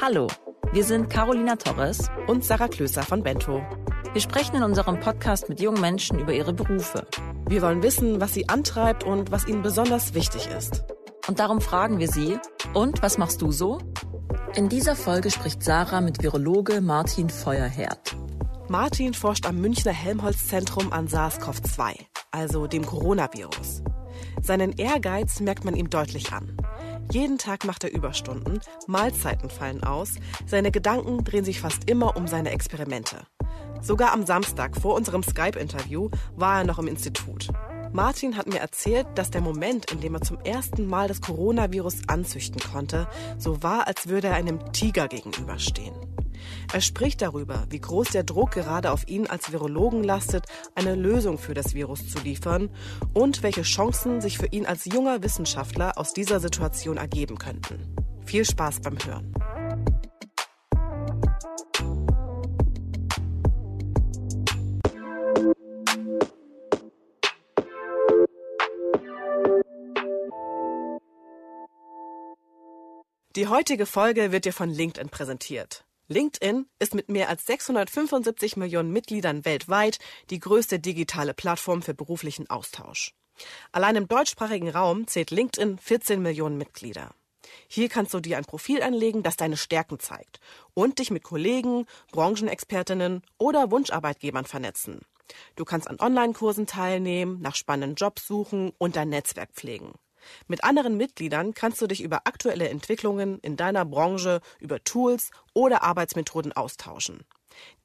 Hallo, wir sind Carolina Torres und Sarah Klöser von Bento. Wir sprechen in unserem Podcast mit jungen Menschen über ihre Berufe. Wir wollen wissen, was sie antreibt und was ihnen besonders wichtig ist. Und darum fragen wir sie, und was machst du so? In dieser Folge spricht Sarah mit Virologe Martin Feuerherd. Martin forscht am Münchner Helmholtz-Zentrum an SARS-CoV-2, also dem Coronavirus. Seinen Ehrgeiz merkt man ihm deutlich an. Jeden Tag macht er Überstunden, Mahlzeiten fallen aus, seine Gedanken drehen sich fast immer um seine Experimente. Sogar am Samstag vor unserem Skype-Interview war er noch im Institut. Martin hat mir erzählt, dass der Moment, in dem er zum ersten Mal das Coronavirus anzüchten konnte, so war, als würde er einem Tiger gegenüberstehen. Er spricht darüber, wie groß der Druck gerade auf ihn als Virologen lastet, eine Lösung für das Virus zu liefern und welche Chancen sich für ihn als junger Wissenschaftler aus dieser Situation ergeben könnten. Viel Spaß beim Hören. Die heutige Folge wird dir von LinkedIn präsentiert. LinkedIn ist mit mehr als 675 Millionen Mitgliedern weltweit die größte digitale Plattform für beruflichen Austausch. Allein im deutschsprachigen Raum zählt LinkedIn 14 Millionen Mitglieder. Hier kannst du dir ein Profil anlegen, das deine Stärken zeigt und dich mit Kollegen, Branchenexpertinnen oder Wunscharbeitgebern vernetzen. Du kannst an Online-Kursen teilnehmen, nach spannenden Jobs suchen und dein Netzwerk pflegen. Mit anderen Mitgliedern kannst du dich über aktuelle Entwicklungen in deiner Branche, über Tools oder Arbeitsmethoden austauschen.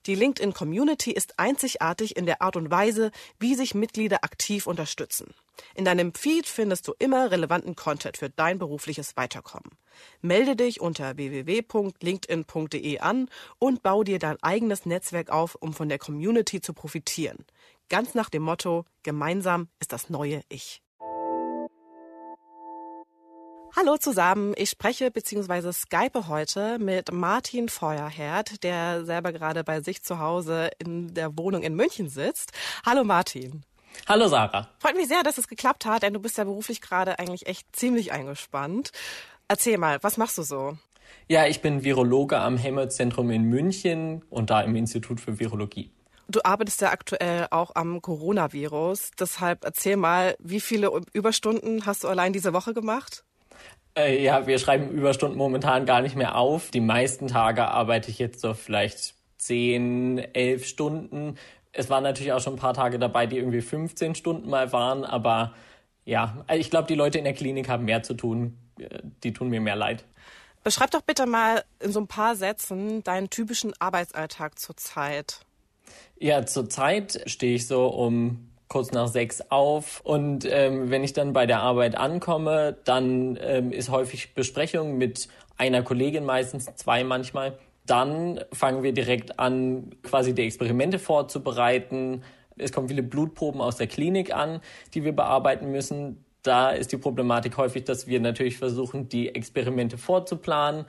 Die LinkedIn Community ist einzigartig in der Art und Weise, wie sich Mitglieder aktiv unterstützen. In deinem Feed findest du immer relevanten Content für dein berufliches Weiterkommen. Melde dich unter www.linkedin.de an und bau dir dein eigenes Netzwerk auf, um von der Community zu profitieren. Ganz nach dem Motto, gemeinsam ist das neue Ich. Hallo zusammen, ich spreche bzw. skype heute mit Martin Feuerherd, der selber gerade bei sich zu Hause in der Wohnung in München sitzt. Hallo Martin. Hallo Sarah. Freut mich sehr, dass es geklappt hat, denn du bist ja beruflich gerade eigentlich echt ziemlich eingespannt. Erzähl mal, was machst du so? Ja, ich bin Virologe am Helmholtz-Zentrum in München und da im Institut für Virologie. Du arbeitest ja aktuell auch am Coronavirus. Deshalb erzähl mal, wie viele Überstunden hast du allein diese Woche gemacht? Äh, ja, wir schreiben Überstunden momentan gar nicht mehr auf. Die meisten Tage arbeite ich jetzt so vielleicht 10, 11 Stunden. Es waren natürlich auch schon ein paar Tage dabei, die irgendwie 15 Stunden mal waren, aber ja, ich glaube, die Leute in der Klinik haben mehr zu tun. Äh, die tun mir mehr leid. Beschreib doch bitte mal in so ein paar Sätzen deinen typischen Arbeitsalltag zurzeit. Ja, zurzeit stehe ich so um kurz nach sechs auf. Und ähm, wenn ich dann bei der Arbeit ankomme, dann ähm, ist häufig Besprechung mit einer Kollegin, meistens zwei manchmal. Dann fangen wir direkt an, quasi die Experimente vorzubereiten. Es kommen viele Blutproben aus der Klinik an, die wir bearbeiten müssen. Da ist die Problematik häufig, dass wir natürlich versuchen, die Experimente vorzuplanen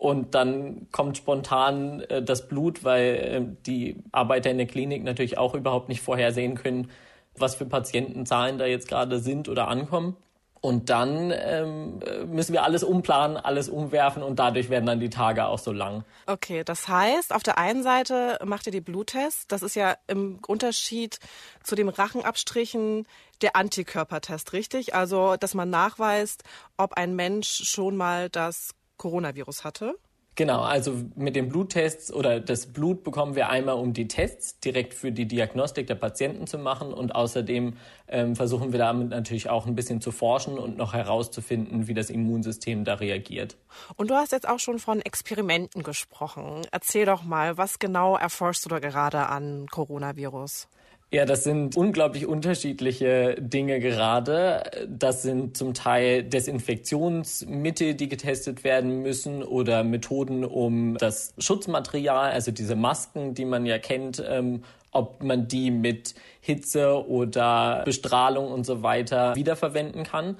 und dann kommt spontan äh, das Blut, weil äh, die Arbeiter in der Klinik natürlich auch überhaupt nicht vorhersehen können, was für Patientenzahlen da jetzt gerade sind oder ankommen. Und dann ähm, müssen wir alles umplanen, alles umwerfen und dadurch werden dann die Tage auch so lang. Okay, das heißt, auf der einen Seite macht ihr die Bluttests. Das ist ja im Unterschied zu dem Rachenabstrichen der Antikörpertest, richtig? Also, dass man nachweist, ob ein Mensch schon mal das Coronavirus hatte. Genau, also mit den Bluttests oder das Blut bekommen wir einmal, um die Tests direkt für die Diagnostik der Patienten zu machen und außerdem ähm, versuchen wir damit natürlich auch ein bisschen zu forschen und noch herauszufinden, wie das Immunsystem da reagiert. Und du hast jetzt auch schon von Experimenten gesprochen. Erzähl doch mal, was genau erforschst du da gerade an Coronavirus? Ja, das sind unglaublich unterschiedliche Dinge gerade. Das sind zum Teil Desinfektionsmittel, die getestet werden müssen oder Methoden, um das Schutzmaterial, also diese Masken, die man ja kennt, ähm, ob man die mit Hitze oder Bestrahlung und so weiter wiederverwenden kann.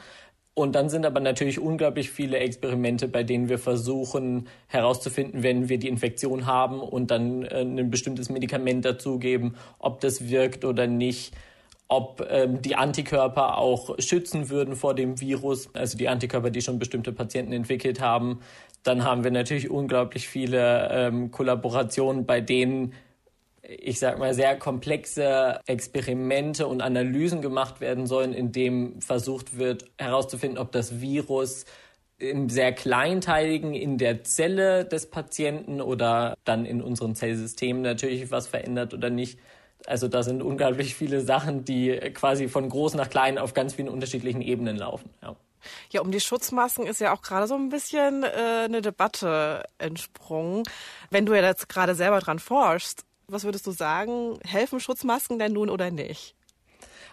Und dann sind aber natürlich unglaublich viele Experimente, bei denen wir versuchen herauszufinden, wenn wir die Infektion haben und dann äh, ein bestimmtes Medikament dazugeben, ob das wirkt oder nicht, ob ähm, die Antikörper auch schützen würden vor dem Virus, also die Antikörper, die schon bestimmte Patienten entwickelt haben. Dann haben wir natürlich unglaublich viele ähm, Kollaborationen, bei denen ich sag mal, sehr komplexe Experimente und Analysen gemacht werden sollen, in dem versucht wird herauszufinden, ob das Virus im sehr kleinteiligen in der Zelle des Patienten oder dann in unseren Zellsystemen natürlich was verändert oder nicht. Also da sind unglaublich viele Sachen, die quasi von groß nach klein auf ganz vielen unterschiedlichen Ebenen laufen. Ja. Ja, um die Schutzmasken ist ja auch gerade so ein bisschen äh, eine Debatte entsprungen. Wenn du ja jetzt gerade selber dran forschst, was würdest du sagen? Helfen Schutzmasken denn nun oder nicht?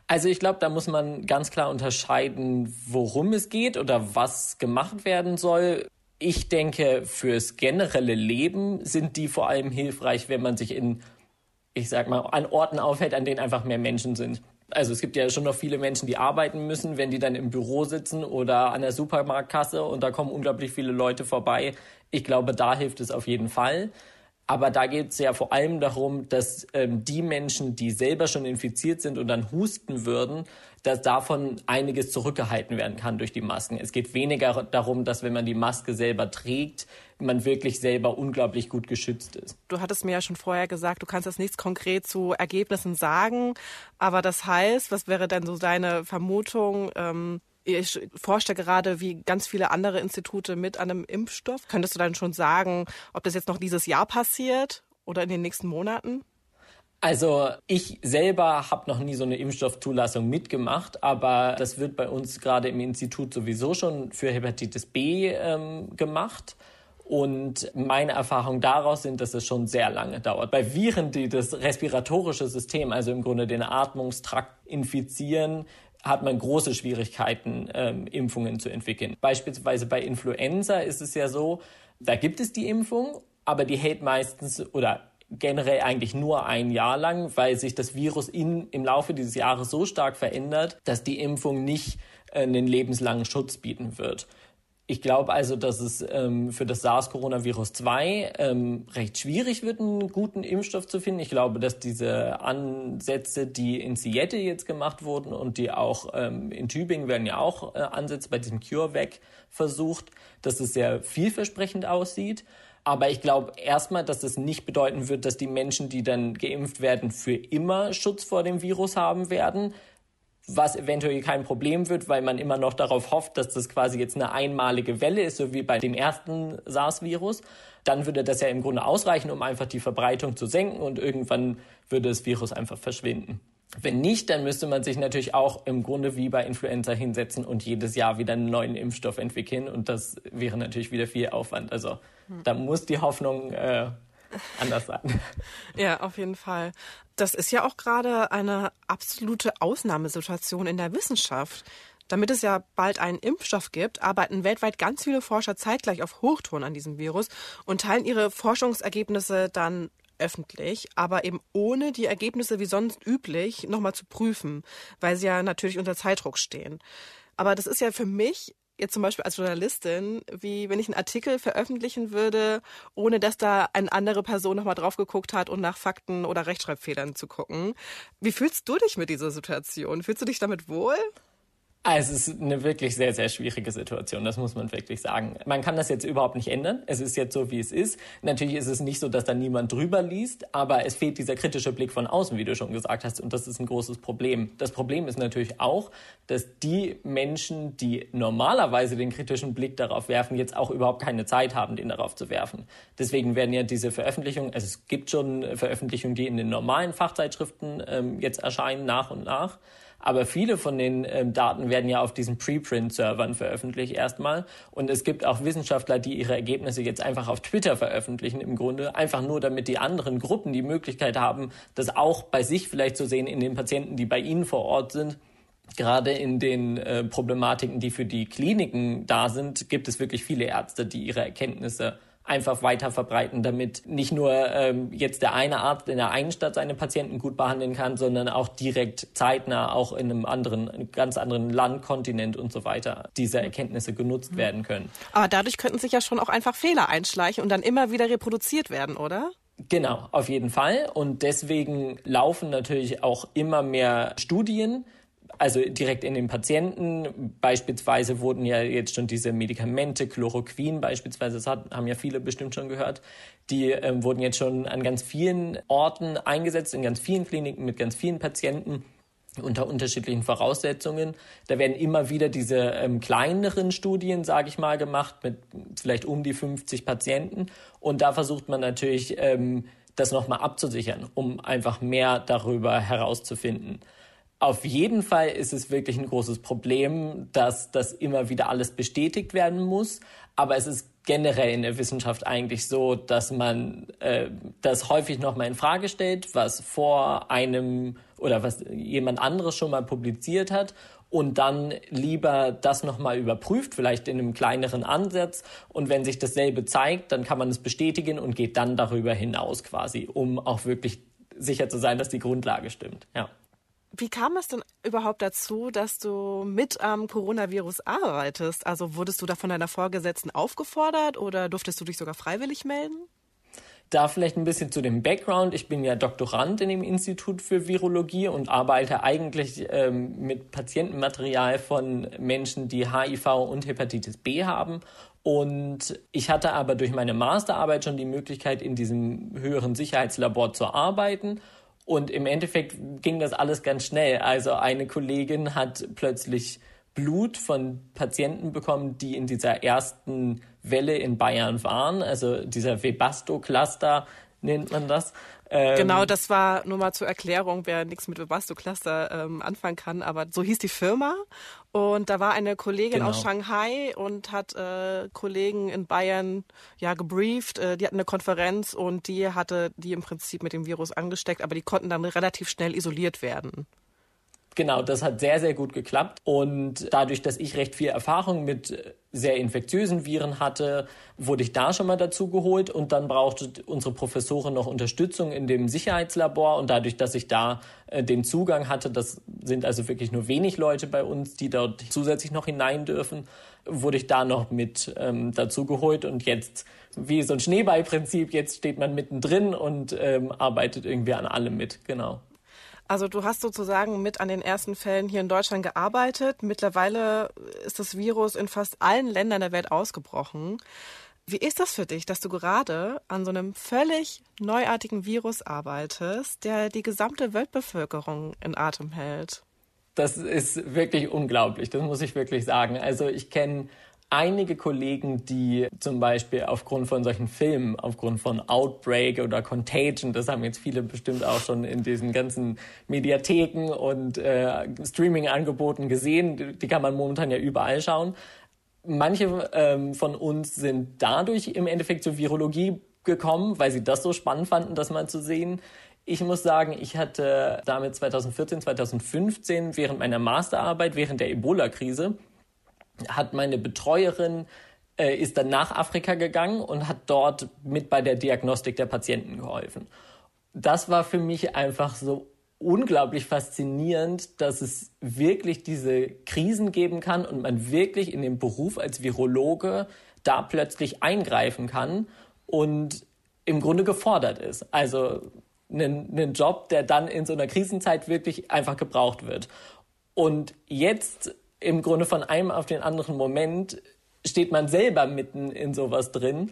Also ich glaube, da muss man ganz klar unterscheiden, worum es geht oder was gemacht werden soll. Ich denke, fürs generelle Leben sind die vor allem hilfreich, wenn man sich in, ich sag mal, an Orten aufhält, an denen einfach mehr Menschen sind. Also es gibt ja schon noch viele Menschen, die arbeiten müssen, wenn die dann im Büro sitzen oder an der Supermarktkasse und da kommen unglaublich viele Leute vorbei. Ich glaube, da hilft es auf jeden Fall. Aber da geht es ja vor allem darum, dass ähm, die Menschen, die selber schon infiziert sind und dann husten würden, dass davon einiges zurückgehalten werden kann durch die Masken. Es geht weniger darum, dass wenn man die Maske selber trägt, man wirklich selber unglaublich gut geschützt ist. Du hattest mir ja schon vorher gesagt, du kannst jetzt nichts konkret zu Ergebnissen sagen, aber das heißt, was wäre denn so deine Vermutung? Ähm ich forsche gerade wie ganz viele andere Institute mit an einem Impfstoff. Könntest du dann schon sagen, ob das jetzt noch dieses Jahr passiert oder in den nächsten Monaten? Also ich selber habe noch nie so eine Impfstoffzulassung mitgemacht, aber das wird bei uns gerade im Institut sowieso schon für Hepatitis B ähm, gemacht. Und meine Erfahrungen daraus sind, dass es schon sehr lange dauert. Bei Viren, die das respiratorische System, also im Grunde den Atmungstrakt infizieren, hat man große Schwierigkeiten, ähm, Impfungen zu entwickeln. Beispielsweise bei Influenza ist es ja so, da gibt es die Impfung, aber die hält meistens oder generell eigentlich nur ein Jahr lang, weil sich das Virus in, im Laufe dieses Jahres so stark verändert, dass die Impfung nicht äh, einen lebenslangen Schutz bieten wird. Ich glaube also, dass es ähm, für das SARS-Coronavirus 2 ähm, recht schwierig wird, einen guten Impfstoff zu finden. Ich glaube, dass diese Ansätze, die in Seattle jetzt gemacht wurden und die auch ähm, in Tübingen werden ja auch äh, Ansätze bei diesem CureVac versucht, dass es sehr vielversprechend aussieht. Aber ich glaube erstmal, dass das nicht bedeuten wird, dass die Menschen, die dann geimpft werden, für immer Schutz vor dem Virus haben werden, was eventuell kein Problem wird, weil man immer noch darauf hofft, dass das quasi jetzt eine einmalige Welle ist, so wie bei dem ersten SARS-Virus, dann würde das ja im Grunde ausreichen, um einfach die Verbreitung zu senken und irgendwann würde das Virus einfach verschwinden. Wenn nicht, dann müsste man sich natürlich auch im Grunde wie bei Influenza hinsetzen und jedes Jahr wieder einen neuen Impfstoff entwickeln und das wäre natürlich wieder viel Aufwand. Also da muss die Hoffnung äh, anders sein. Ja, auf jeden Fall. Das ist ja auch gerade eine absolute Ausnahmesituation in der Wissenschaft. Damit es ja bald einen Impfstoff gibt, arbeiten weltweit ganz viele Forscher zeitgleich auf Hochtouren an diesem Virus und teilen ihre Forschungsergebnisse dann öffentlich, aber eben ohne die Ergebnisse wie sonst üblich nochmal zu prüfen, weil sie ja natürlich unter Zeitdruck stehen. Aber das ist ja für mich jetzt zum Beispiel als Journalistin, wie wenn ich einen Artikel veröffentlichen würde, ohne dass da eine andere Person nochmal drauf geguckt hat und nach Fakten oder Rechtschreibfehlern zu gucken. Wie fühlst du dich mit dieser Situation? Fühlst du dich damit wohl? Also es ist eine wirklich sehr, sehr schwierige Situation, das muss man wirklich sagen. Man kann das jetzt überhaupt nicht ändern. Es ist jetzt so, wie es ist. Natürlich ist es nicht so, dass da niemand drüber liest, aber es fehlt dieser kritische Blick von außen, wie du schon gesagt hast, und das ist ein großes Problem. Das Problem ist natürlich auch, dass die Menschen, die normalerweise den kritischen Blick darauf werfen, jetzt auch überhaupt keine Zeit haben, den darauf zu werfen. Deswegen werden ja diese Veröffentlichungen, also es gibt schon Veröffentlichungen, die in den normalen Fachzeitschriften ähm, jetzt erscheinen, nach und nach. Aber viele von den ähm, Daten werden ja auf diesen Preprint-Servern veröffentlicht erstmal. Und es gibt auch Wissenschaftler, die ihre Ergebnisse jetzt einfach auf Twitter veröffentlichen im Grunde. Einfach nur, damit die anderen Gruppen die Möglichkeit haben, das auch bei sich vielleicht zu sehen in den Patienten, die bei ihnen vor Ort sind. Gerade in den äh, Problematiken, die für die Kliniken da sind, gibt es wirklich viele Ärzte, die ihre Erkenntnisse einfach weiter verbreiten, damit nicht nur ähm, jetzt der eine Arzt in der einen Stadt seine Patienten gut behandeln kann, sondern auch direkt zeitnah auch in einem anderen, einem ganz anderen Land, Kontinent und so weiter diese Erkenntnisse genutzt mhm. werden können. Aber dadurch könnten sich ja schon auch einfach Fehler einschleichen und dann immer wieder reproduziert werden, oder? Genau, auf jeden Fall. Und deswegen laufen natürlich auch immer mehr Studien, also direkt in den Patienten. Beispielsweise wurden ja jetzt schon diese Medikamente, Chloroquin beispielsweise, das hat, haben ja viele bestimmt schon gehört, die ähm, wurden jetzt schon an ganz vielen Orten eingesetzt, in ganz vielen Kliniken mit ganz vielen Patienten unter unterschiedlichen Voraussetzungen. Da werden immer wieder diese ähm, kleineren Studien, sage ich mal, gemacht mit vielleicht um die 50 Patienten. Und da versucht man natürlich, ähm, das nochmal abzusichern, um einfach mehr darüber herauszufinden. Auf jeden Fall ist es wirklich ein großes Problem, dass das immer wieder alles bestätigt werden muss. Aber es ist generell in der Wissenschaft eigentlich so, dass man äh, das häufig nochmal in Frage stellt, was vor einem oder was jemand anderes schon mal publiziert hat und dann lieber das nochmal überprüft, vielleicht in einem kleineren Ansatz. Und wenn sich dasselbe zeigt, dann kann man es bestätigen und geht dann darüber hinaus quasi, um auch wirklich sicher zu sein, dass die Grundlage stimmt. Ja. Wie kam es denn überhaupt dazu, dass du mit am Coronavirus arbeitest? Also wurdest du da von deiner Vorgesetzten aufgefordert oder durftest du dich sogar freiwillig melden? Da vielleicht ein bisschen zu dem Background. Ich bin ja Doktorand in dem Institut für Virologie und arbeite eigentlich ähm, mit Patientenmaterial von Menschen, die HIV und Hepatitis B haben. Und ich hatte aber durch meine Masterarbeit schon die Möglichkeit, in diesem höheren Sicherheitslabor zu arbeiten. Und im Endeffekt ging das alles ganz schnell. Also eine Kollegin hat plötzlich Blut von Patienten bekommen, die in dieser ersten Welle in Bayern waren, also dieser Webasto-Cluster nennt man das. Ähm, genau, das war nur mal zur Erklärung, wer nichts mit Webasto-Cluster ähm, anfangen kann, aber so hieß die Firma. Und da war eine Kollegin genau. aus Shanghai und hat äh, Kollegen in Bayern ja gebrieft. Äh, die hatten eine Konferenz und die hatte die im Prinzip mit dem Virus angesteckt, aber die konnten dann relativ schnell isoliert werden. Genau, das hat sehr, sehr gut geklappt. Und dadurch, dass ich recht viel Erfahrung mit sehr infektiösen Viren hatte, wurde ich da schon mal dazu geholt. Und dann brauchte unsere Professorin noch Unterstützung in dem Sicherheitslabor. Und dadurch, dass ich da äh, den Zugang hatte, das sind also wirklich nur wenig Leute bei uns, die dort zusätzlich noch hinein dürfen, wurde ich da noch mit ähm, dazu geholt. Und jetzt, wie so ein Schneeballprinzip, jetzt steht man mittendrin und ähm, arbeitet irgendwie an allem mit. Genau. Also du hast sozusagen mit an den ersten Fällen hier in Deutschland gearbeitet. Mittlerweile ist das Virus in fast allen Ländern der Welt ausgebrochen. Wie ist das für dich, dass du gerade an so einem völlig neuartigen Virus arbeitest, der die gesamte Weltbevölkerung in Atem hält? Das ist wirklich unglaublich, das muss ich wirklich sagen. Also ich kenne einige Kollegen, die zum Beispiel aufgrund von solchen Filmen, aufgrund von Outbreak oder Contagion, das haben jetzt viele bestimmt auch schon in diesen ganzen Mediatheken und äh, Streaming-Angeboten gesehen, die kann man momentan ja überall schauen. Manche ähm, von uns sind dadurch im Endeffekt zur Virologie gekommen, weil sie das so spannend fanden, das mal zu sehen. Ich muss sagen, ich hatte damit 2014, 2015 während meiner Masterarbeit, während der Ebola-Krise, hat meine Betreuerin äh, ist dann nach Afrika gegangen und hat dort mit bei der Diagnostik der Patienten geholfen. Das war für mich einfach so unglaublich faszinierend, dass es wirklich diese Krisen geben kann und man wirklich in dem Beruf als Virologe da plötzlich eingreifen kann und im Grunde gefordert ist. Also einen, einen Job, der dann in so einer Krisenzeit wirklich einfach gebraucht wird. Und jetzt im Grunde von einem auf den anderen Moment steht man selber mitten in sowas drin.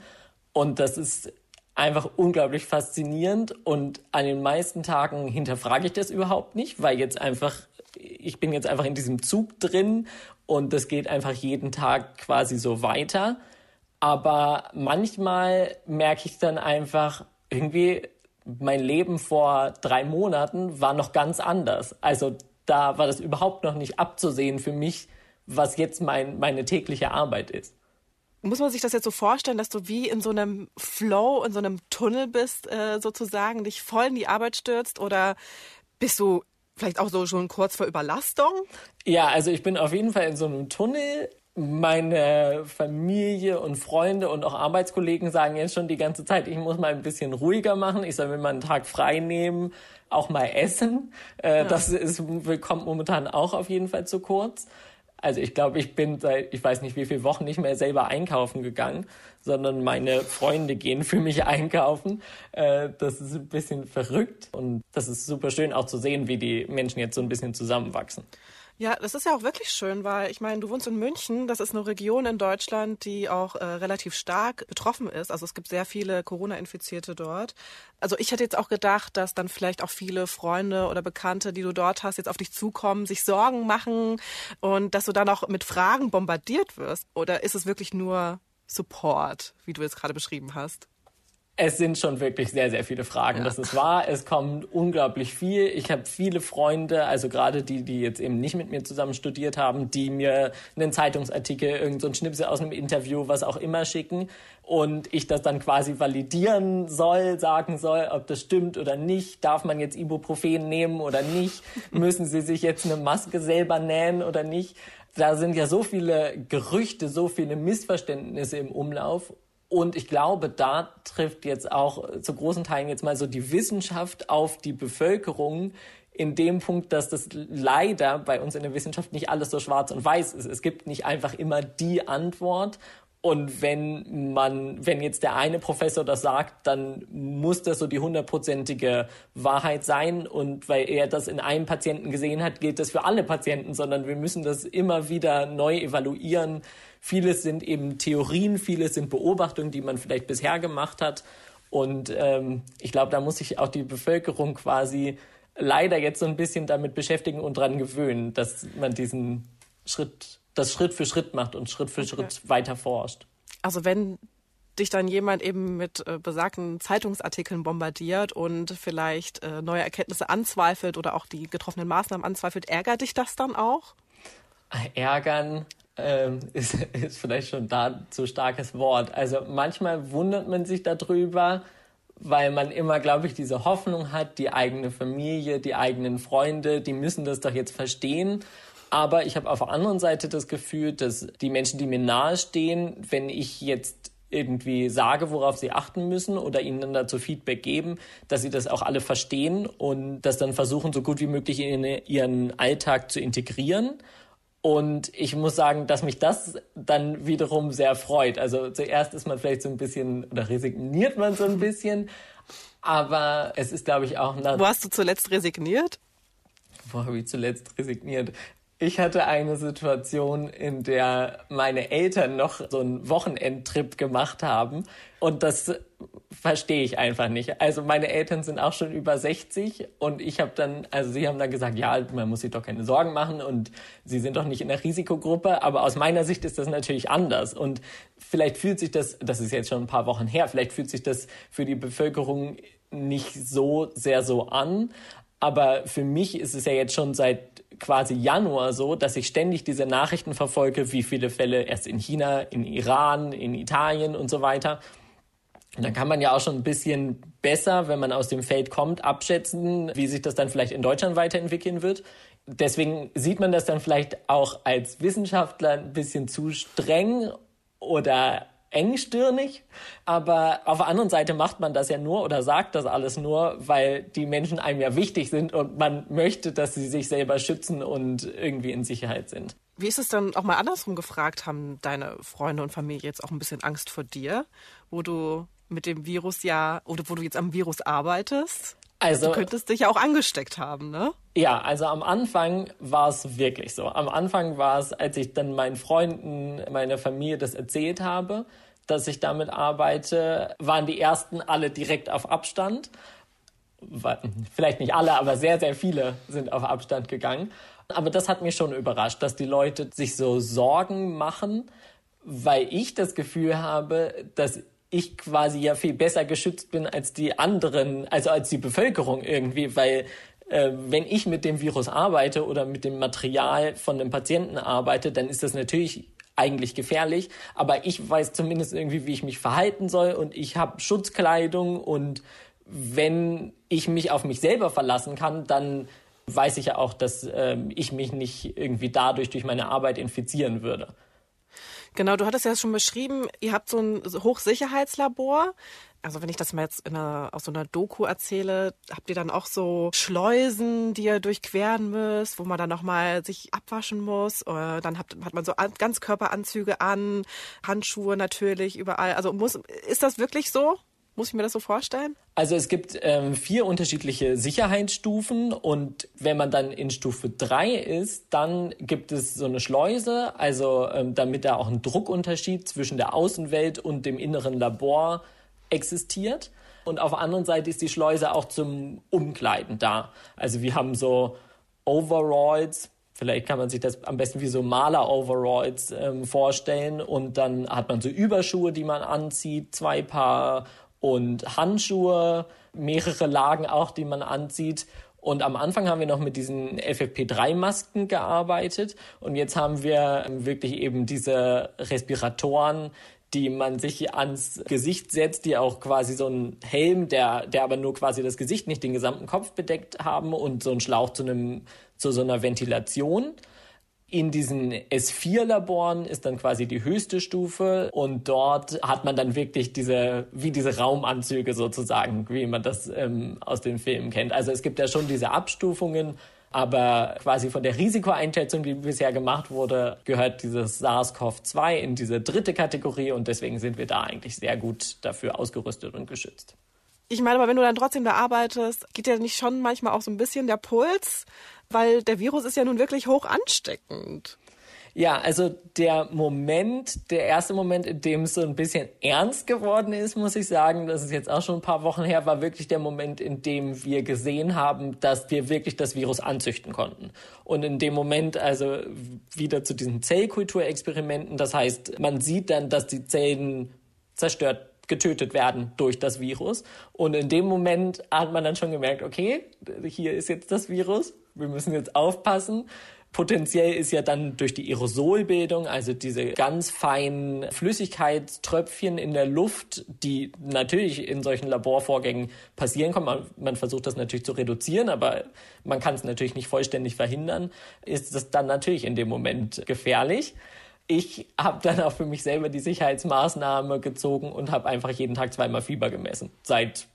Und das ist einfach unglaublich faszinierend. Und an den meisten Tagen hinterfrage ich das überhaupt nicht, weil jetzt einfach, ich bin jetzt einfach in diesem Zug drin und das geht einfach jeden Tag quasi so weiter. Aber manchmal merke ich dann einfach, irgendwie, mein Leben vor drei Monaten war noch ganz anders. Also da war das überhaupt noch nicht abzusehen für mich, was jetzt mein, meine tägliche Arbeit ist. Muss man sich das jetzt so vorstellen, dass du wie in so einem Flow, in so einem Tunnel bist, äh, sozusagen, dich voll in die Arbeit stürzt oder bist du vielleicht auch so schon kurz vor Überlastung? Ja, also ich bin auf jeden Fall in so einem Tunnel. Meine Familie und Freunde und auch Arbeitskollegen sagen jetzt schon die ganze Zeit, ich muss mal ein bisschen ruhiger machen, ich soll mir mal einen Tag frei nehmen, auch mal essen. Äh, ja. Das ist, kommt momentan auch auf jeden Fall zu kurz. Also ich glaube, ich bin seit, ich weiß nicht wie viele Wochen nicht mehr selber einkaufen gegangen, sondern meine Freunde gehen für mich einkaufen. Äh, das ist ein bisschen verrückt und das ist super schön auch zu sehen, wie die Menschen jetzt so ein bisschen zusammenwachsen. Ja, das ist ja auch wirklich schön, weil ich meine, du wohnst in München, das ist eine Region in Deutschland, die auch äh, relativ stark betroffen ist. Also es gibt sehr viele Corona-Infizierte dort. Also ich hätte jetzt auch gedacht, dass dann vielleicht auch viele Freunde oder Bekannte, die du dort hast, jetzt auf dich zukommen, sich Sorgen machen und dass du dann auch mit Fragen bombardiert wirst. Oder ist es wirklich nur Support, wie du jetzt gerade beschrieben hast? Es sind schon wirklich sehr, sehr viele Fragen. Ja. Das ist wahr. Es kommt unglaublich viel. Ich habe viele Freunde, also gerade die, die jetzt eben nicht mit mir zusammen studiert haben, die mir einen Zeitungsartikel, irgendein so Schnipsel aus einem Interview, was auch immer schicken und ich das dann quasi validieren soll, sagen soll, ob das stimmt oder nicht. Darf man jetzt Ibuprofen nehmen oder nicht? Müssen sie sich jetzt eine Maske selber nähen oder nicht? Da sind ja so viele Gerüchte, so viele Missverständnisse im Umlauf und ich glaube, da trifft jetzt auch zu großen Teilen jetzt mal so die Wissenschaft auf die Bevölkerung in dem Punkt, dass das leider bei uns in der Wissenschaft nicht alles so schwarz und weiß ist. Es gibt nicht einfach immer die Antwort. Und wenn man, wenn jetzt der eine Professor das sagt, dann muss das so die hundertprozentige Wahrheit sein. Und weil er das in einem Patienten gesehen hat, gilt das für alle Patienten, sondern wir müssen das immer wieder neu evaluieren Vieles sind eben Theorien, vieles sind Beobachtungen, die man vielleicht bisher gemacht hat. Und ähm, ich glaube, da muss sich auch die Bevölkerung quasi leider jetzt so ein bisschen damit beschäftigen und dran gewöhnen, dass man diesen Schritt, das Schritt für Schritt macht und Schritt für okay. Schritt weiter forscht. Also wenn dich dann jemand eben mit äh, besagten Zeitungsartikeln bombardiert und vielleicht äh, neue Erkenntnisse anzweifelt oder auch die getroffenen Maßnahmen anzweifelt, ärgert dich das dann auch? Ärgern ähm, ist, ist vielleicht schon da zu starkes Wort. Also manchmal wundert man sich darüber, weil man immer, glaube ich, diese Hoffnung hat, die eigene Familie, die eigenen Freunde, die müssen das doch jetzt verstehen. Aber ich habe auf der anderen Seite das Gefühl, dass die Menschen, die mir nahestehen, wenn ich jetzt irgendwie sage, worauf sie achten müssen oder ihnen dann dazu Feedback geben, dass sie das auch alle verstehen und das dann versuchen, so gut wie möglich in ihren Alltag zu integrieren. Und ich muss sagen, dass mich das dann wiederum sehr freut. Also zuerst ist man vielleicht so ein bisschen oder resigniert man so ein bisschen, aber es ist, glaube ich, auch. Wo hast du zuletzt resigniert? Wo habe ich zuletzt resigniert? Ich hatte eine Situation, in der meine Eltern noch so einen Wochenendtrip gemacht haben und das verstehe ich einfach nicht. Also meine Eltern sind auch schon über 60 und ich habe dann, also sie haben dann gesagt, ja, man muss sich doch keine Sorgen machen und sie sind doch nicht in der Risikogruppe, aber aus meiner Sicht ist das natürlich anders und vielleicht fühlt sich das, das ist jetzt schon ein paar Wochen her, vielleicht fühlt sich das für die Bevölkerung nicht so sehr so an, aber für mich ist es ja jetzt schon seit quasi Januar so, dass ich ständig diese Nachrichten verfolge, wie viele Fälle erst in China, in Iran, in Italien und so weiter. Dann kann man ja auch schon ein bisschen besser, wenn man aus dem Feld kommt, abschätzen, wie sich das dann vielleicht in Deutschland weiterentwickeln wird. Deswegen sieht man das dann vielleicht auch als Wissenschaftler ein bisschen zu streng oder engstirnig, aber auf der anderen Seite macht man das ja nur oder sagt das alles nur, weil die Menschen einem ja wichtig sind und man möchte, dass sie sich selber schützen und irgendwie in Sicherheit sind. Wie ist es dann auch mal andersrum gefragt? Haben deine Freunde und Familie jetzt auch ein bisschen Angst vor dir, wo du mit dem Virus ja, oder wo du jetzt am Virus arbeitest? Also, du könntest dich ja auch angesteckt haben, ne? Ja, also am Anfang war es wirklich so. Am Anfang war es, als ich dann meinen Freunden, meiner Familie das erzählt habe, dass ich damit arbeite, waren die ersten alle direkt auf Abstand. Vielleicht nicht alle, aber sehr, sehr viele sind auf Abstand gegangen. Aber das hat mich schon überrascht, dass die Leute sich so Sorgen machen, weil ich das Gefühl habe, dass ich quasi ja viel besser geschützt bin als die anderen, also als die Bevölkerung irgendwie, weil äh, wenn ich mit dem Virus arbeite oder mit dem Material von einem Patienten arbeite, dann ist das natürlich eigentlich gefährlich, aber ich weiß zumindest irgendwie, wie ich mich verhalten soll und ich habe Schutzkleidung und wenn ich mich auf mich selber verlassen kann, dann weiß ich ja auch, dass äh, ich mich nicht irgendwie dadurch durch meine Arbeit infizieren würde. Genau, du hattest ja schon beschrieben, ihr habt so ein Hochsicherheitslabor. Also wenn ich das mal jetzt einer, aus so einer Doku erzähle, habt ihr dann auch so Schleusen, die ihr durchqueren müsst, wo man dann nochmal sich abwaschen muss. Dann hat, hat man so Ganzkörperanzüge an, Handschuhe natürlich überall. Also muss, ist das wirklich so? Muss ich mir das so vorstellen? Also es gibt ähm, vier unterschiedliche Sicherheitsstufen und wenn man dann in Stufe drei ist, dann gibt es so eine Schleuse, also ähm, damit da auch ein Druckunterschied zwischen der Außenwelt und dem inneren Labor existiert. Und auf der anderen Seite ist die Schleuse auch zum Umkleiden da. Also wir haben so Overalls, vielleicht kann man sich das am besten wie so Maler-Overalls ähm, vorstellen. Und dann hat man so Überschuhe, die man anzieht, zwei Paar und Handschuhe, mehrere Lagen auch, die man anzieht. Und am Anfang haben wir noch mit diesen FFP3-Masken gearbeitet und jetzt haben wir wirklich eben diese Respiratoren, die man sich ans Gesicht setzt, die auch quasi so einen Helm, der, der aber nur quasi das Gesicht, nicht den gesamten Kopf bedeckt haben und so einen Schlauch zu einem, zu so einer Ventilation. In diesen S4-Laboren ist dann quasi die höchste Stufe und dort hat man dann wirklich diese, wie diese Raumanzüge sozusagen, wie man das ähm, aus den Filmen kennt. Also es gibt ja schon diese Abstufungen, aber quasi von der Risikoeinschätzung, die bisher gemacht wurde, gehört dieses SARS-CoV-2 in diese dritte Kategorie und deswegen sind wir da eigentlich sehr gut dafür ausgerüstet und geschützt. Ich meine, aber wenn du dann trotzdem da arbeitest, geht ja nicht schon manchmal auch so ein bisschen der Puls, weil der Virus ist ja nun wirklich hoch ansteckend. Ja, also der Moment, der erste Moment, in dem es so ein bisschen ernst geworden ist, muss ich sagen, das ist jetzt auch schon ein paar Wochen her, war wirklich der Moment, in dem wir gesehen haben, dass wir wirklich das Virus anzüchten konnten. Und in dem Moment, also wieder zu diesen Zellkulturexperimenten, das heißt, man sieht dann, dass die Zellen zerstört getötet werden durch das Virus. Und in dem Moment hat man dann schon gemerkt, okay, hier ist jetzt das Virus, wir müssen jetzt aufpassen. Potenziell ist ja dann durch die Aerosolbildung, also diese ganz feinen Flüssigkeitströpfchen in der Luft, die natürlich in solchen Laborvorgängen passieren können. Man, man versucht das natürlich zu reduzieren, aber man kann es natürlich nicht vollständig verhindern. Ist das dann natürlich in dem Moment gefährlich ich habe dann auch für mich selber die Sicherheitsmaßnahme gezogen und habe einfach jeden Tag zweimal Fieber gemessen. Seit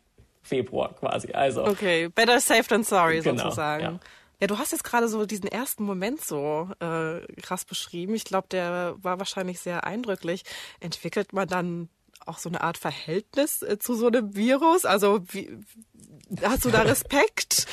Februar quasi. Also. Okay, better safe than sorry genau, sozusagen. Ja. Ja, du hast jetzt gerade so diesen ersten Moment so äh, krass beschrieben. Ich glaube, der war wahrscheinlich sehr eindrücklich. Entwickelt man dann auch so eine Art Verhältnis äh, zu so einem Virus? Also wie, hast du da Respekt?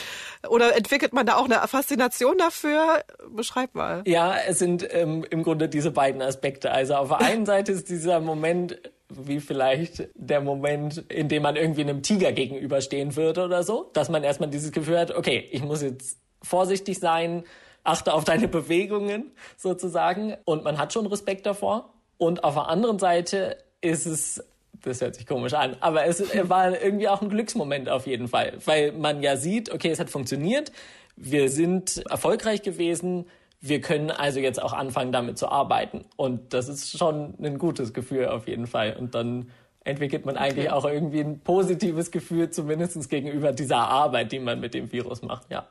Oder entwickelt man da auch eine Faszination dafür? Beschreib mal. Ja, es sind ähm, im Grunde diese beiden Aspekte. Also auf der einen Seite ist dieser Moment wie vielleicht der Moment, in dem man irgendwie einem Tiger gegenüberstehen würde oder so, dass man erstmal dieses Gefühl hat, okay, ich muss jetzt vorsichtig sein, achte auf deine Bewegungen sozusagen und man hat schon Respekt davor. Und auf der anderen Seite ist es das hört sich komisch an, aber es war irgendwie auch ein Glücksmoment auf jeden Fall, weil man ja sieht, okay, es hat funktioniert, wir sind erfolgreich gewesen, wir können also jetzt auch anfangen, damit zu arbeiten. Und das ist schon ein gutes Gefühl auf jeden Fall. Und dann entwickelt man eigentlich okay. auch irgendwie ein positives Gefühl, zumindest gegenüber dieser Arbeit, die man mit dem Virus macht, ja.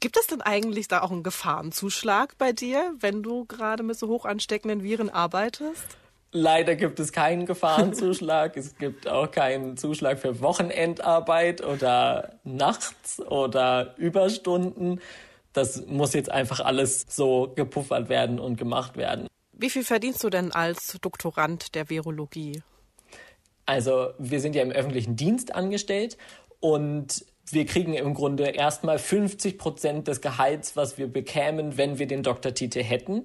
Gibt es denn eigentlich da auch einen Gefahrenzuschlag bei dir, wenn du gerade mit so hoch ansteckenden Viren arbeitest? Leider gibt es keinen Gefahrenzuschlag. es gibt auch keinen Zuschlag für Wochenendarbeit oder nachts oder Überstunden. Das muss jetzt einfach alles so gepuffert werden und gemacht werden. Wie viel verdienst du denn als Doktorand der Virologie? Also wir sind ja im öffentlichen Dienst angestellt und wir kriegen im Grunde erstmal 50 Prozent des Gehalts, was wir bekämen, wenn wir den Doktortitel hätten.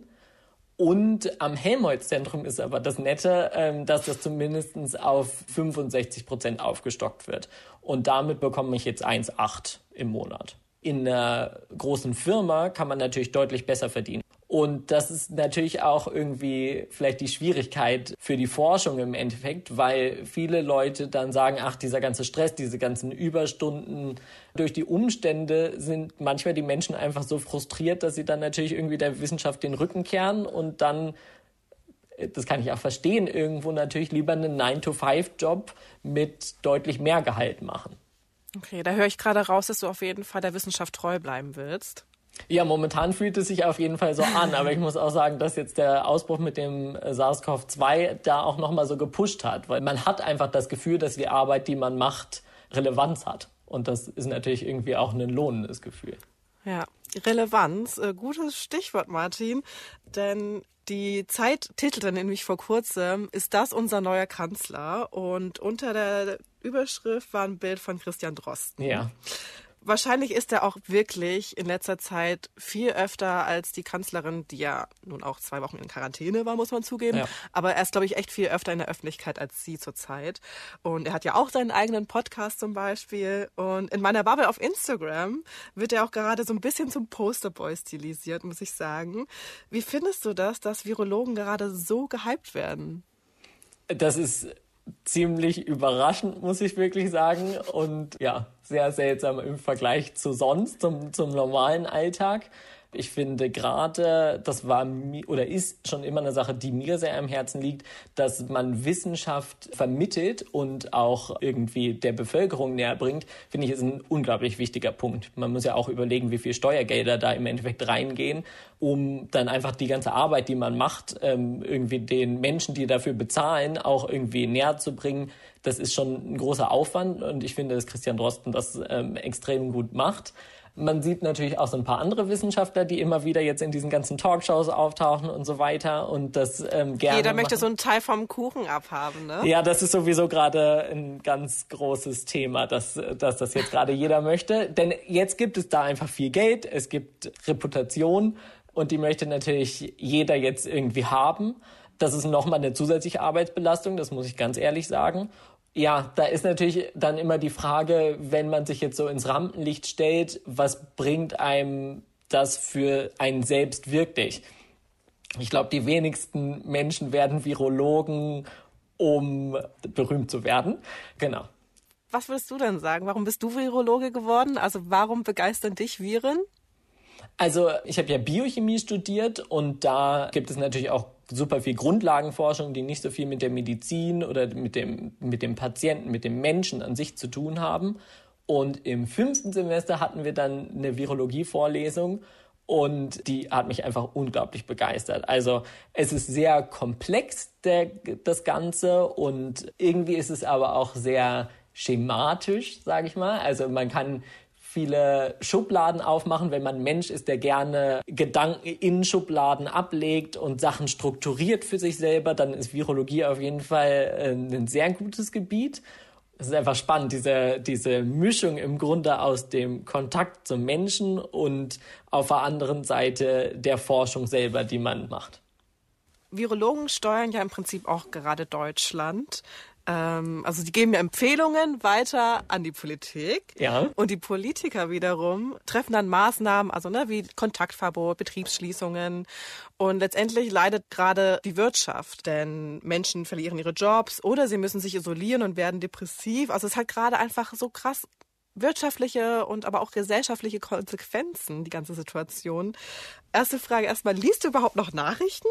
Und am Helmholtz-Zentrum ist aber das Nette, ähm, dass das zumindest auf 65 Prozent aufgestockt wird. Und damit bekomme ich jetzt 1,8 im Monat. In einer großen Firma kann man natürlich deutlich besser verdienen. Und das ist natürlich auch irgendwie vielleicht die Schwierigkeit für die Forschung im Endeffekt, weil viele Leute dann sagen, ach, dieser ganze Stress, diese ganzen Überstunden, durch die Umstände sind manchmal die Menschen einfach so frustriert, dass sie dann natürlich irgendwie der Wissenschaft den Rücken kehren und dann das kann ich auch verstehen, irgendwo natürlich lieber einen 9-to-5-Job mit deutlich mehr Gehalt machen. Okay, da höre ich gerade raus, dass du auf jeden Fall der Wissenschaft treu bleiben willst. Ja, momentan fühlt es sich auf jeden Fall so an, aber ich muss auch sagen, dass jetzt der Ausbruch mit dem äh, SARS-CoV-2 da auch nochmal so gepusht hat, weil man hat einfach das Gefühl, dass die Arbeit, die man macht, Relevanz hat. Und das ist natürlich irgendwie auch ein lohnendes Gefühl. Ja, Relevanz, äh, gutes Stichwort, Martin, denn die Zeit titelte nämlich vor kurzem, ist das unser neuer Kanzler? Und unter der Überschrift war ein Bild von Christian Drosten. Ja wahrscheinlich ist er auch wirklich in letzter Zeit viel öfter als die Kanzlerin, die ja nun auch zwei Wochen in Quarantäne war, muss man zugeben. Ja. Aber er ist, glaube ich, echt viel öfter in der Öffentlichkeit als sie zurzeit. Und er hat ja auch seinen eigenen Podcast zum Beispiel. Und in meiner Bubble auf Instagram wird er auch gerade so ein bisschen zum Posterboy stilisiert, muss ich sagen. Wie findest du das, dass Virologen gerade so gehypt werden? Das ist ziemlich überraschend, muss ich wirklich sagen. Und ja, sehr seltsam im Vergleich zu sonst, zum, zum normalen Alltag. Ich finde gerade, das war oder ist schon immer eine Sache, die mir sehr am Herzen liegt, dass man Wissenschaft vermittelt und auch irgendwie der Bevölkerung näher bringt, finde ich, ist ein unglaublich wichtiger Punkt. Man muss ja auch überlegen, wie viel Steuergelder da im Endeffekt reingehen, um dann einfach die ganze Arbeit, die man macht, ähm, irgendwie den Menschen, die dafür bezahlen, auch irgendwie näher zu bringen. Das ist schon ein großer Aufwand und ich finde, dass Christian Drosten das ähm, extrem gut macht. Man sieht natürlich auch so ein paar andere Wissenschaftler, die immer wieder jetzt in diesen ganzen Talkshows auftauchen und so weiter und das ähm, gerne. Jeder möchte machen. so einen Teil vom Kuchen abhaben, ne? Ja, das ist sowieso gerade ein ganz großes Thema, dass, dass das jetzt gerade jeder möchte. Denn jetzt gibt es da einfach viel Geld, es gibt Reputation und die möchte natürlich jeder jetzt irgendwie haben. Das ist nochmal eine zusätzliche Arbeitsbelastung, das muss ich ganz ehrlich sagen. Ja, da ist natürlich dann immer die Frage, wenn man sich jetzt so ins Rampenlicht stellt, was bringt einem das für einen selbst wirklich? Ich glaube, die wenigsten Menschen werden Virologen, um berühmt zu werden. Genau. Was würdest du denn sagen? Warum bist du Virologe geworden? Also warum begeistern dich Viren? Also ich habe ja Biochemie studiert und da gibt es natürlich auch super viel Grundlagenforschung, die nicht so viel mit der Medizin oder mit dem, mit dem Patienten, mit dem Menschen an sich zu tun haben. Und im fünften Semester hatten wir dann eine Virologie-Vorlesung und die hat mich einfach unglaublich begeistert. Also es ist sehr komplex, der, das Ganze, und irgendwie ist es aber auch sehr schematisch, sage ich mal. Also man kann viele Schubladen aufmachen, wenn man Mensch ist, der gerne Gedanken in Schubladen ablegt und Sachen strukturiert für sich selber, dann ist Virologie auf jeden Fall äh, ein sehr gutes Gebiet. Es ist einfach spannend, diese, diese Mischung im Grunde aus dem Kontakt zum Menschen und auf der anderen Seite der Forschung selber, die man macht. Virologen steuern ja im Prinzip auch gerade Deutschland. Ähm, also die geben ja Empfehlungen weiter an die Politik. Ja. Und die Politiker wiederum treffen dann Maßnahmen, also ne, wie Kontaktverbot, Betriebsschließungen. Und letztendlich leidet gerade die Wirtschaft, denn Menschen verlieren ihre Jobs oder sie müssen sich isolieren und werden depressiv. Also es hat gerade einfach so krass wirtschaftliche und aber auch gesellschaftliche Konsequenzen, die ganze Situation. Erste Frage erstmal, liest du überhaupt noch Nachrichten?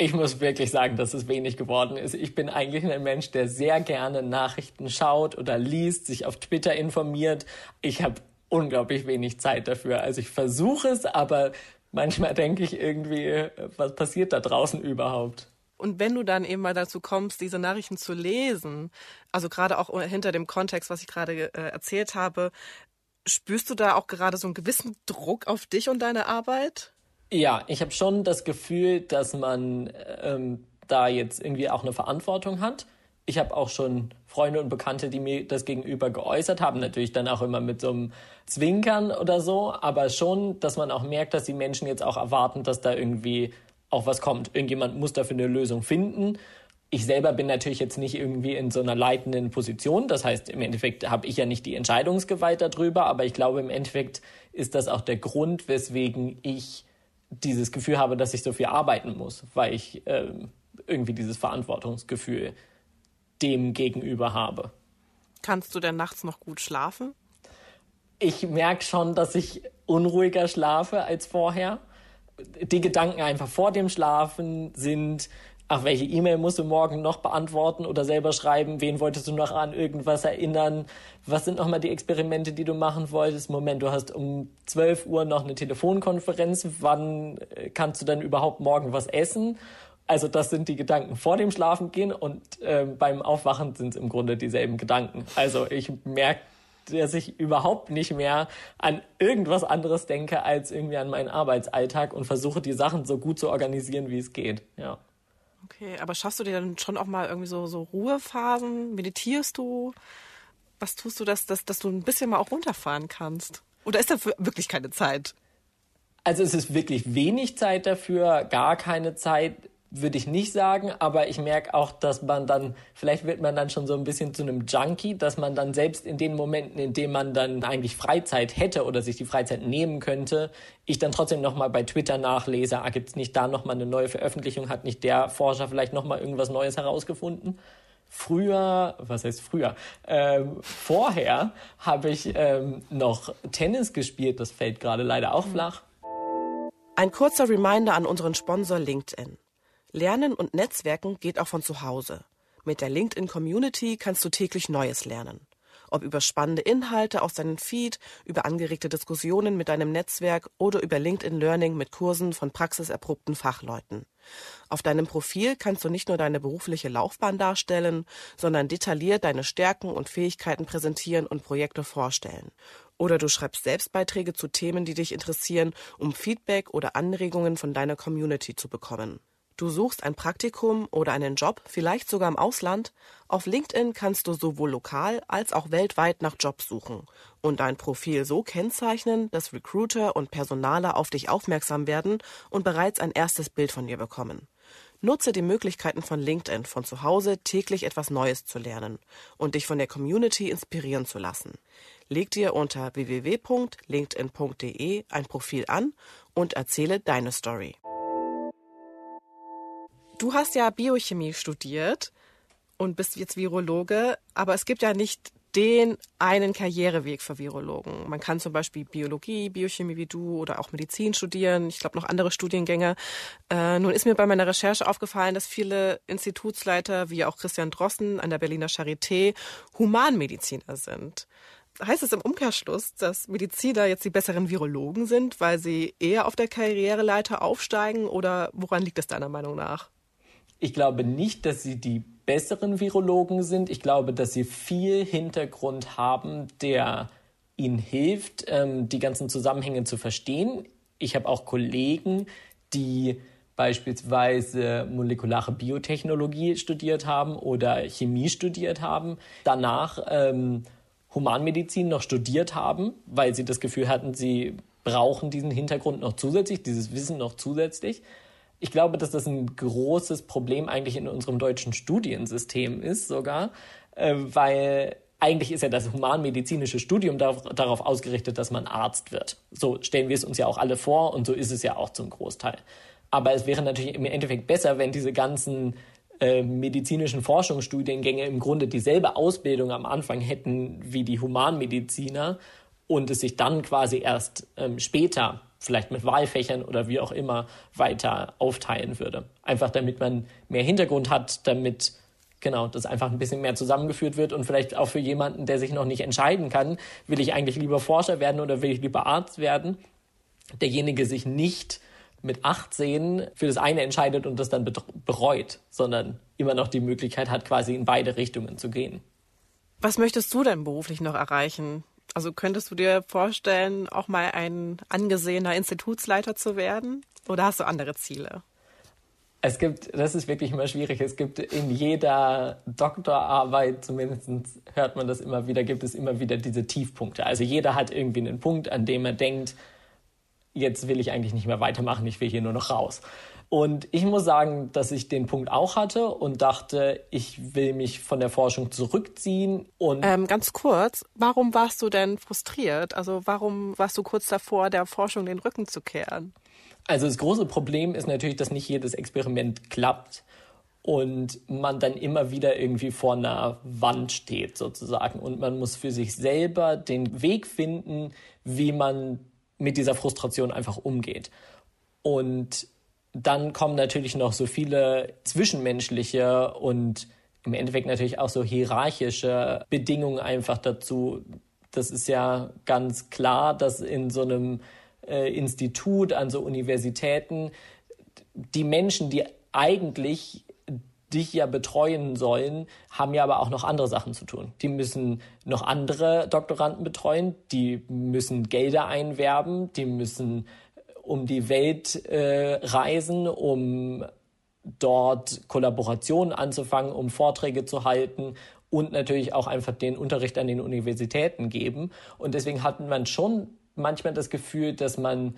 Ich muss wirklich sagen, dass es wenig geworden ist. Ich bin eigentlich ein Mensch, der sehr gerne Nachrichten schaut oder liest, sich auf Twitter informiert. Ich habe unglaublich wenig Zeit dafür. Also ich versuche es, aber manchmal denke ich irgendwie, was passiert da draußen überhaupt? Und wenn du dann eben mal dazu kommst, diese Nachrichten zu lesen, also gerade auch hinter dem Kontext, was ich gerade äh, erzählt habe, spürst du da auch gerade so einen gewissen Druck auf dich und deine Arbeit? Ja, ich habe schon das Gefühl, dass man ähm, da jetzt irgendwie auch eine Verantwortung hat. Ich habe auch schon Freunde und Bekannte, die mir das gegenüber geäußert haben, natürlich dann auch immer mit so einem Zwinkern oder so, aber schon, dass man auch merkt, dass die Menschen jetzt auch erwarten, dass da irgendwie auch was kommt. Irgendjemand muss dafür eine Lösung finden. Ich selber bin natürlich jetzt nicht irgendwie in so einer leitenden Position. Das heißt, im Endeffekt habe ich ja nicht die Entscheidungsgewalt darüber, aber ich glaube, im Endeffekt ist das auch der Grund, weswegen ich dieses Gefühl habe, dass ich so viel arbeiten muss, weil ich äh, irgendwie dieses Verantwortungsgefühl dem gegenüber habe. Kannst du denn nachts noch gut schlafen? Ich merke schon, dass ich unruhiger schlafe als vorher. Die Gedanken einfach vor dem Schlafen sind, ach, welche E-Mail musst du morgen noch beantworten oder selber schreiben? Wen wolltest du noch an irgendwas erinnern? Was sind nochmal die Experimente, die du machen wolltest? Moment, du hast um 12 Uhr noch eine Telefonkonferenz. Wann äh, kannst du dann überhaupt morgen was essen? Also das sind die Gedanken vor dem Schlafengehen und äh, beim Aufwachen sind es im Grunde dieselben Gedanken. Also ich merke, dass ich überhaupt nicht mehr an irgendwas anderes denke als irgendwie an meinen Arbeitsalltag und versuche die Sachen so gut zu organisieren, wie es geht. Ja. Okay, aber schaffst du dir dann schon auch mal irgendwie so, so Ruhephasen? Meditierst du? Was tust du, dass, dass, dass du ein bisschen mal auch runterfahren kannst? Oder ist da wirklich keine Zeit? Also es ist wirklich wenig Zeit dafür, gar keine Zeit würde ich nicht sagen, aber ich merke auch, dass man dann, vielleicht wird man dann schon so ein bisschen zu einem Junkie, dass man dann selbst in den Momenten, in denen man dann eigentlich Freizeit hätte oder sich die Freizeit nehmen könnte, ich dann trotzdem nochmal bei Twitter nachlese, ah, gibt es nicht da nochmal eine neue Veröffentlichung, hat nicht der Forscher vielleicht nochmal irgendwas Neues herausgefunden? Früher, was heißt früher? Ähm, vorher habe ich ähm, noch Tennis gespielt, das fällt gerade leider auch flach. Ein kurzer Reminder an unseren Sponsor LinkedIn. Lernen und Netzwerken geht auch von zu Hause. Mit der LinkedIn Community kannst du täglich Neues lernen. Ob über spannende Inhalte aus deinem Feed, über angeregte Diskussionen mit deinem Netzwerk oder über LinkedIn Learning mit Kursen von praxiserprobten Fachleuten. Auf deinem Profil kannst du nicht nur deine berufliche Laufbahn darstellen, sondern detailliert deine Stärken und Fähigkeiten präsentieren und Projekte vorstellen. Oder du schreibst Selbstbeiträge zu Themen, die dich interessieren, um Feedback oder Anregungen von deiner Community zu bekommen. Du suchst ein Praktikum oder einen Job, vielleicht sogar im Ausland. Auf LinkedIn kannst du sowohl lokal als auch weltweit nach Jobs suchen und dein Profil so kennzeichnen, dass Recruiter und Personaler auf dich aufmerksam werden und bereits ein erstes Bild von dir bekommen. Nutze die Möglichkeiten von LinkedIn, von zu Hause täglich etwas Neues zu lernen und dich von der Community inspirieren zu lassen. Leg dir unter www.linkedin.de ein Profil an und erzähle deine Story. Du hast ja Biochemie studiert und bist jetzt Virologe, aber es gibt ja nicht den einen Karriereweg für Virologen. Man kann zum Beispiel Biologie, Biochemie wie du oder auch Medizin studieren. Ich glaube noch andere Studiengänge. Äh, nun ist mir bei meiner Recherche aufgefallen, dass viele Institutsleiter wie auch Christian Drossen an der Berliner Charité Humanmediziner sind. Heißt es im Umkehrschluss, dass Mediziner jetzt die besseren Virologen sind, weil sie eher auf der Karriereleiter aufsteigen oder woran liegt es deiner Meinung nach? Ich glaube nicht, dass sie die besseren Virologen sind. Ich glaube, dass sie viel Hintergrund haben, der ihnen hilft, ähm, die ganzen Zusammenhänge zu verstehen. Ich habe auch Kollegen, die beispielsweise molekulare Biotechnologie studiert haben oder Chemie studiert haben, danach ähm, Humanmedizin noch studiert haben, weil sie das Gefühl hatten, sie brauchen diesen Hintergrund noch zusätzlich, dieses Wissen noch zusätzlich ich glaube, dass das ein großes Problem eigentlich in unserem deutschen Studiensystem ist sogar, äh, weil eigentlich ist ja das humanmedizinische Studium darauf ausgerichtet, dass man Arzt wird. So stellen wir es uns ja auch alle vor und so ist es ja auch zum Großteil. Aber es wäre natürlich im Endeffekt besser, wenn diese ganzen äh, medizinischen Forschungsstudiengänge im Grunde dieselbe Ausbildung am Anfang hätten wie die Humanmediziner und es sich dann quasi erst ähm, später vielleicht mit Wahlfächern oder wie auch immer weiter aufteilen würde. Einfach damit man mehr Hintergrund hat, damit genau das einfach ein bisschen mehr zusammengeführt wird und vielleicht auch für jemanden, der sich noch nicht entscheiden kann, will ich eigentlich lieber Forscher werden oder will ich lieber Arzt werden, derjenige sich nicht mit 18 für das eine entscheidet und das dann bereut, sondern immer noch die Möglichkeit hat, quasi in beide Richtungen zu gehen. Was möchtest du denn beruflich noch erreichen? Also könntest du dir vorstellen, auch mal ein angesehener Institutsleiter zu werden? Oder hast du andere Ziele? Es gibt, das ist wirklich immer schwierig. Es gibt in jeder Doktorarbeit, zumindest hört man das immer wieder, gibt es immer wieder diese Tiefpunkte. Also jeder hat irgendwie einen Punkt, an dem er denkt, jetzt will ich eigentlich nicht mehr weitermachen, ich will hier nur noch raus. Und ich muss sagen, dass ich den Punkt auch hatte und dachte, ich will mich von der Forschung zurückziehen. Und ähm, ganz kurz, warum warst du denn frustriert? Also warum warst du kurz davor, der Forschung den Rücken zu kehren? Also das große Problem ist natürlich, dass nicht jedes Experiment klappt und man dann immer wieder irgendwie vor einer Wand steht sozusagen und man muss für sich selber den Weg finden, wie man mit dieser Frustration einfach umgeht. Und dann kommen natürlich noch so viele zwischenmenschliche und im Endeffekt natürlich auch so hierarchische Bedingungen einfach dazu. Das ist ja ganz klar, dass in so einem äh, Institut, an so Universitäten, die Menschen, die eigentlich dich ja betreuen sollen, haben ja aber auch noch andere Sachen zu tun. Die müssen noch andere Doktoranden betreuen, die müssen Gelder einwerben, die müssen um die Welt äh, reisen, um dort Kollaborationen anzufangen, um Vorträge zu halten und natürlich auch einfach den Unterricht an den Universitäten geben. Und deswegen hat man schon manchmal das Gefühl, dass man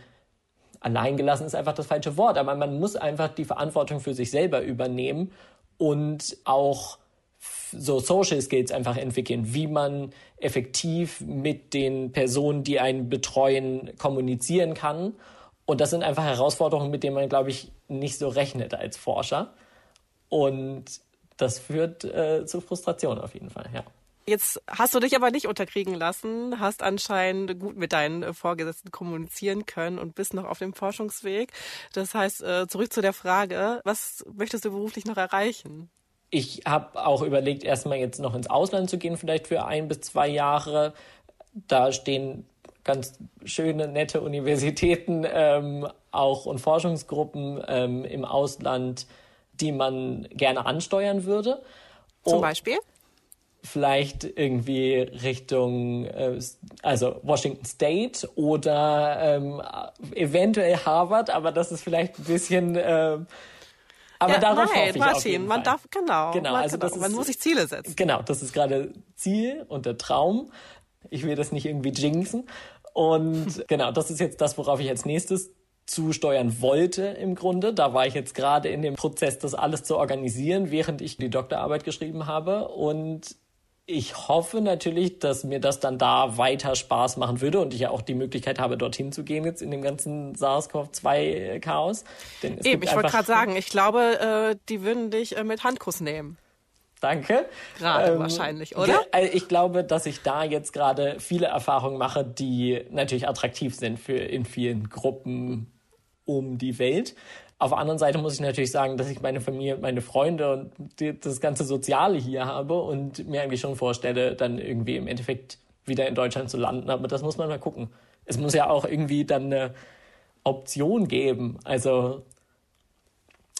alleingelassen ist einfach das falsche Wort, aber man muss einfach die Verantwortung für sich selber übernehmen und auch so Social Skills einfach entwickeln, wie man effektiv mit den Personen, die einen betreuen, kommunizieren kann. Und das sind einfach Herausforderungen, mit denen man, glaube ich, nicht so rechnet als Forscher. Und das führt äh, zu Frustration auf jeden Fall, ja. Jetzt hast du dich aber nicht unterkriegen lassen, hast anscheinend gut mit deinen Vorgesetzten kommunizieren können und bist noch auf dem Forschungsweg. Das heißt, äh, zurück zu der Frage, was möchtest du beruflich noch erreichen? Ich habe auch überlegt, erstmal jetzt noch ins Ausland zu gehen, vielleicht für ein bis zwei Jahre. Da stehen ganz schöne, nette Universitäten ähm, auch und Forschungsgruppen ähm, im Ausland, die man gerne ansteuern würde. Zum oh, Beispiel? vielleicht irgendwie Richtung, äh, also Washington State oder ähm, eventuell Harvard, aber das ist vielleicht ein bisschen. Äh, aber ja, darauf nein, hoffe ich Martin, auf jeden man Fall. darf genau, genau, man, also genau. das ist, man muss sich Ziele setzen. Genau, das ist gerade Ziel und der Traum. Ich will das nicht irgendwie jinxen. Und genau, das ist jetzt das, worauf ich als nächstes zusteuern wollte im Grunde. Da war ich jetzt gerade in dem Prozess, das alles zu organisieren, während ich die Doktorarbeit geschrieben habe. Und ich hoffe natürlich, dass mir das dann da weiter Spaß machen würde und ich ja auch die Möglichkeit habe, dorthin zu gehen jetzt in dem ganzen SARS-CoV-2-Chaos. Eben, ich wollte gerade sagen, ich glaube, äh, die würden dich äh, mit Handkuss nehmen. Danke. Gerade ähm, wahrscheinlich, oder? Ja, also ich glaube, dass ich da jetzt gerade viele Erfahrungen mache, die natürlich attraktiv sind für in vielen Gruppen um die Welt. Auf der anderen Seite muss ich natürlich sagen, dass ich meine Familie und meine Freunde und die, das ganze Soziale hier habe und mir eigentlich schon vorstelle, dann irgendwie im Endeffekt wieder in Deutschland zu landen. Aber das muss man mal gucken. Es muss ja auch irgendwie dann eine Option geben. Also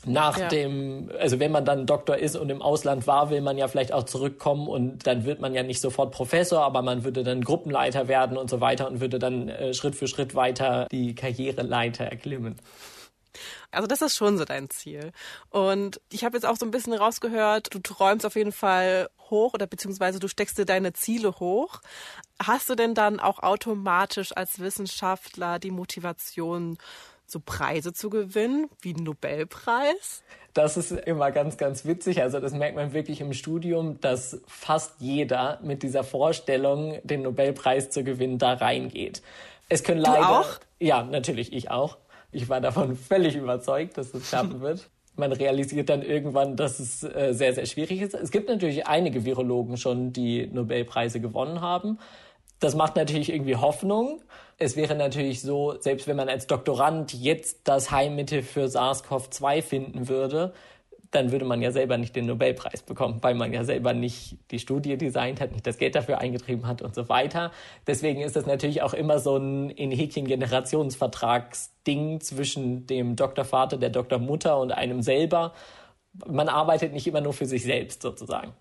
nach ja. dem, also wenn man dann Doktor ist und im Ausland war, will man ja vielleicht auch zurückkommen und dann wird man ja nicht sofort Professor, aber man würde dann Gruppenleiter werden und so weiter und würde dann äh, Schritt für Schritt weiter die Karriereleiter erklimmen. Also das ist schon so dein Ziel. Und ich habe jetzt auch so ein bisschen rausgehört, du träumst auf jeden Fall hoch oder beziehungsweise du steckst dir deine Ziele hoch. Hast du denn dann auch automatisch als Wissenschaftler die Motivation, so Preise zu gewinnen, wie den Nobelpreis? Das ist immer ganz, ganz witzig. Also das merkt man wirklich im Studium, dass fast jeder mit dieser Vorstellung, den Nobelpreis zu gewinnen, da reingeht. Es können leider. Du auch? Ja, natürlich, ich auch. Ich war davon völlig überzeugt, dass es klappen wird. Man realisiert dann irgendwann, dass es äh, sehr, sehr schwierig ist. Es gibt natürlich einige Virologen schon, die Nobelpreise gewonnen haben. Das macht natürlich irgendwie Hoffnung. Es wäre natürlich so, selbst wenn man als Doktorand jetzt das Heilmittel für SARS-CoV-2 finden würde, dann würde man ja selber nicht den Nobelpreis bekommen, weil man ja selber nicht die Studie designt hat, nicht das Geld dafür eingetrieben hat und so weiter. Deswegen ist das natürlich auch immer so ein in Häkchen Generationsvertragsding zwischen dem Doktorvater, der Doktormutter und einem selber. Man arbeitet nicht immer nur für sich selbst sozusagen.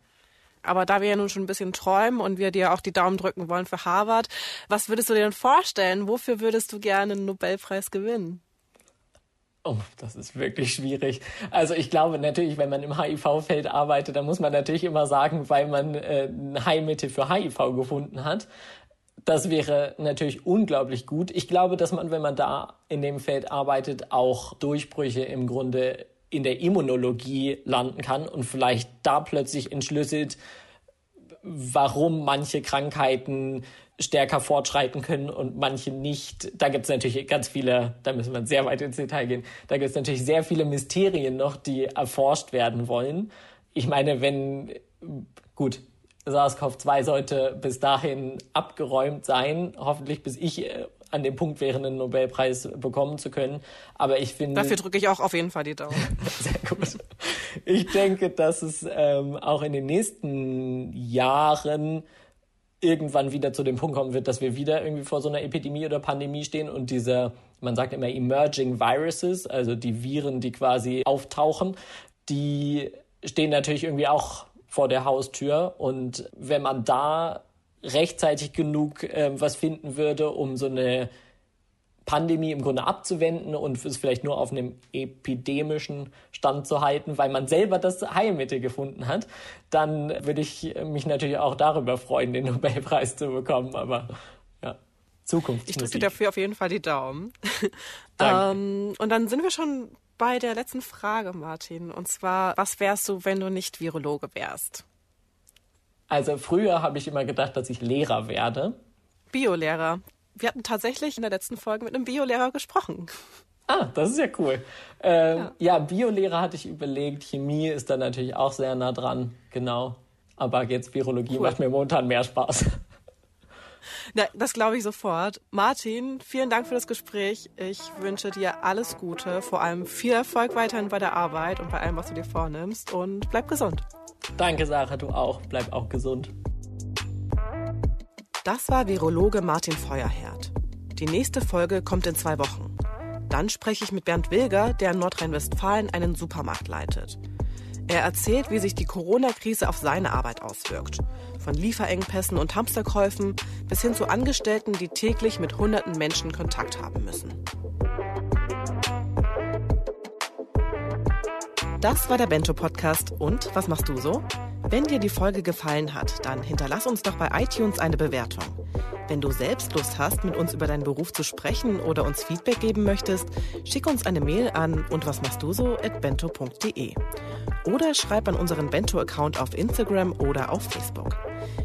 Aber da wir ja nun schon ein bisschen träumen und wir dir auch die Daumen drücken wollen für Harvard, was würdest du dir denn vorstellen? Wofür würdest du gerne einen Nobelpreis gewinnen? Oh, das ist wirklich schwierig. Also ich glaube natürlich, wenn man im HIV-Feld arbeitet, dann muss man natürlich immer sagen, weil man äh, ein Heilmittel für HIV gefunden hat. Das wäre natürlich unglaublich gut. Ich glaube, dass man, wenn man da in dem Feld arbeitet, auch Durchbrüche im Grunde in der Immunologie landen kann und vielleicht da plötzlich entschlüsselt, warum manche Krankheiten stärker fortschreiten können und manche nicht. Da gibt es natürlich ganz viele, da müssen wir sehr weit ins Detail gehen, da gibt es natürlich sehr viele Mysterien noch, die erforscht werden wollen. Ich meine, wenn, gut, SARS-CoV-2 sollte bis dahin abgeräumt sein, hoffentlich bis ich äh, an dem Punkt wäre, einen Nobelpreis bekommen zu können. Aber ich finde. Dafür drücke ich auch auf jeden Fall die Daumen. Sehr gut. Ich denke, dass es ähm, auch in den nächsten Jahren irgendwann wieder zu dem Punkt kommen wird, dass wir wieder irgendwie vor so einer Epidemie oder Pandemie stehen und dieser, man sagt immer Emerging Viruses, also die Viren, die quasi auftauchen, die stehen natürlich irgendwie auch vor der Haustür und wenn man da rechtzeitig genug äh, was finden würde, um so eine Pandemie im Grunde abzuwenden und es vielleicht nur auf einem epidemischen Stand zu halten, weil man selber das Heilmittel gefunden hat, dann würde ich mich natürlich auch darüber freuen, den Nobelpreis zu bekommen. Aber ja, Zukunft. Ich drücke dafür auf jeden Fall die Daumen. ähm, und dann sind wir schon bei der letzten Frage, Martin. Und zwar, was wärst du, wenn du nicht Virologe wärst? Also früher habe ich immer gedacht, dass ich Lehrer werde. Biolehrer wir hatten tatsächlich in der letzten Folge mit einem Biolehrer gesprochen. Ah, das ist ja cool. Ähm, ja. ja, Biolehrer hatte ich überlegt. Chemie ist da natürlich auch sehr nah dran. Genau. Aber jetzt Virologie cool. macht mir momentan mehr Spaß. Na, das glaube ich sofort. Martin, vielen Dank für das Gespräch. Ich wünsche dir alles Gute, vor allem viel Erfolg weiterhin bei der Arbeit und bei allem, was du dir vornimmst. Und bleib gesund. Danke, Sarah, du auch. Bleib auch gesund. Das war Virologe Martin Feuerherd. Die nächste Folge kommt in zwei Wochen. Dann spreche ich mit Bernd Wilger, der in Nordrhein-Westfalen einen Supermarkt leitet. Er erzählt, wie sich die Corona-Krise auf seine Arbeit auswirkt. Von Lieferengpässen und Hamsterkäufen bis hin zu Angestellten, die täglich mit hunderten Menschen Kontakt haben müssen. Das war der Bento Podcast. Und was machst du so? Wenn dir die Folge gefallen hat, dann hinterlass uns doch bei iTunes eine Bewertung. Wenn du selbst Lust hast, mit uns über deinen Beruf zu sprechen oder uns Feedback geben möchtest, schick uns eine Mail an und was machst du so at bento.de. Oder schreib an unseren Bento-Account auf Instagram oder auf Facebook.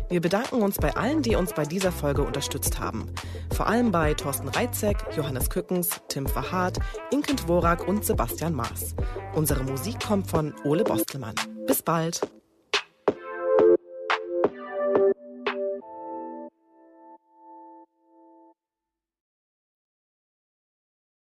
Wir bedanken uns bei allen, die uns bei dieser Folge unterstützt haben. Vor allem bei Thorsten Reitzek, Johannes Kückens, Tim Verhardt, Inkent Worak und Sebastian Maas. Unsere Musik kommt von Ole Bostelmann. Bis bald!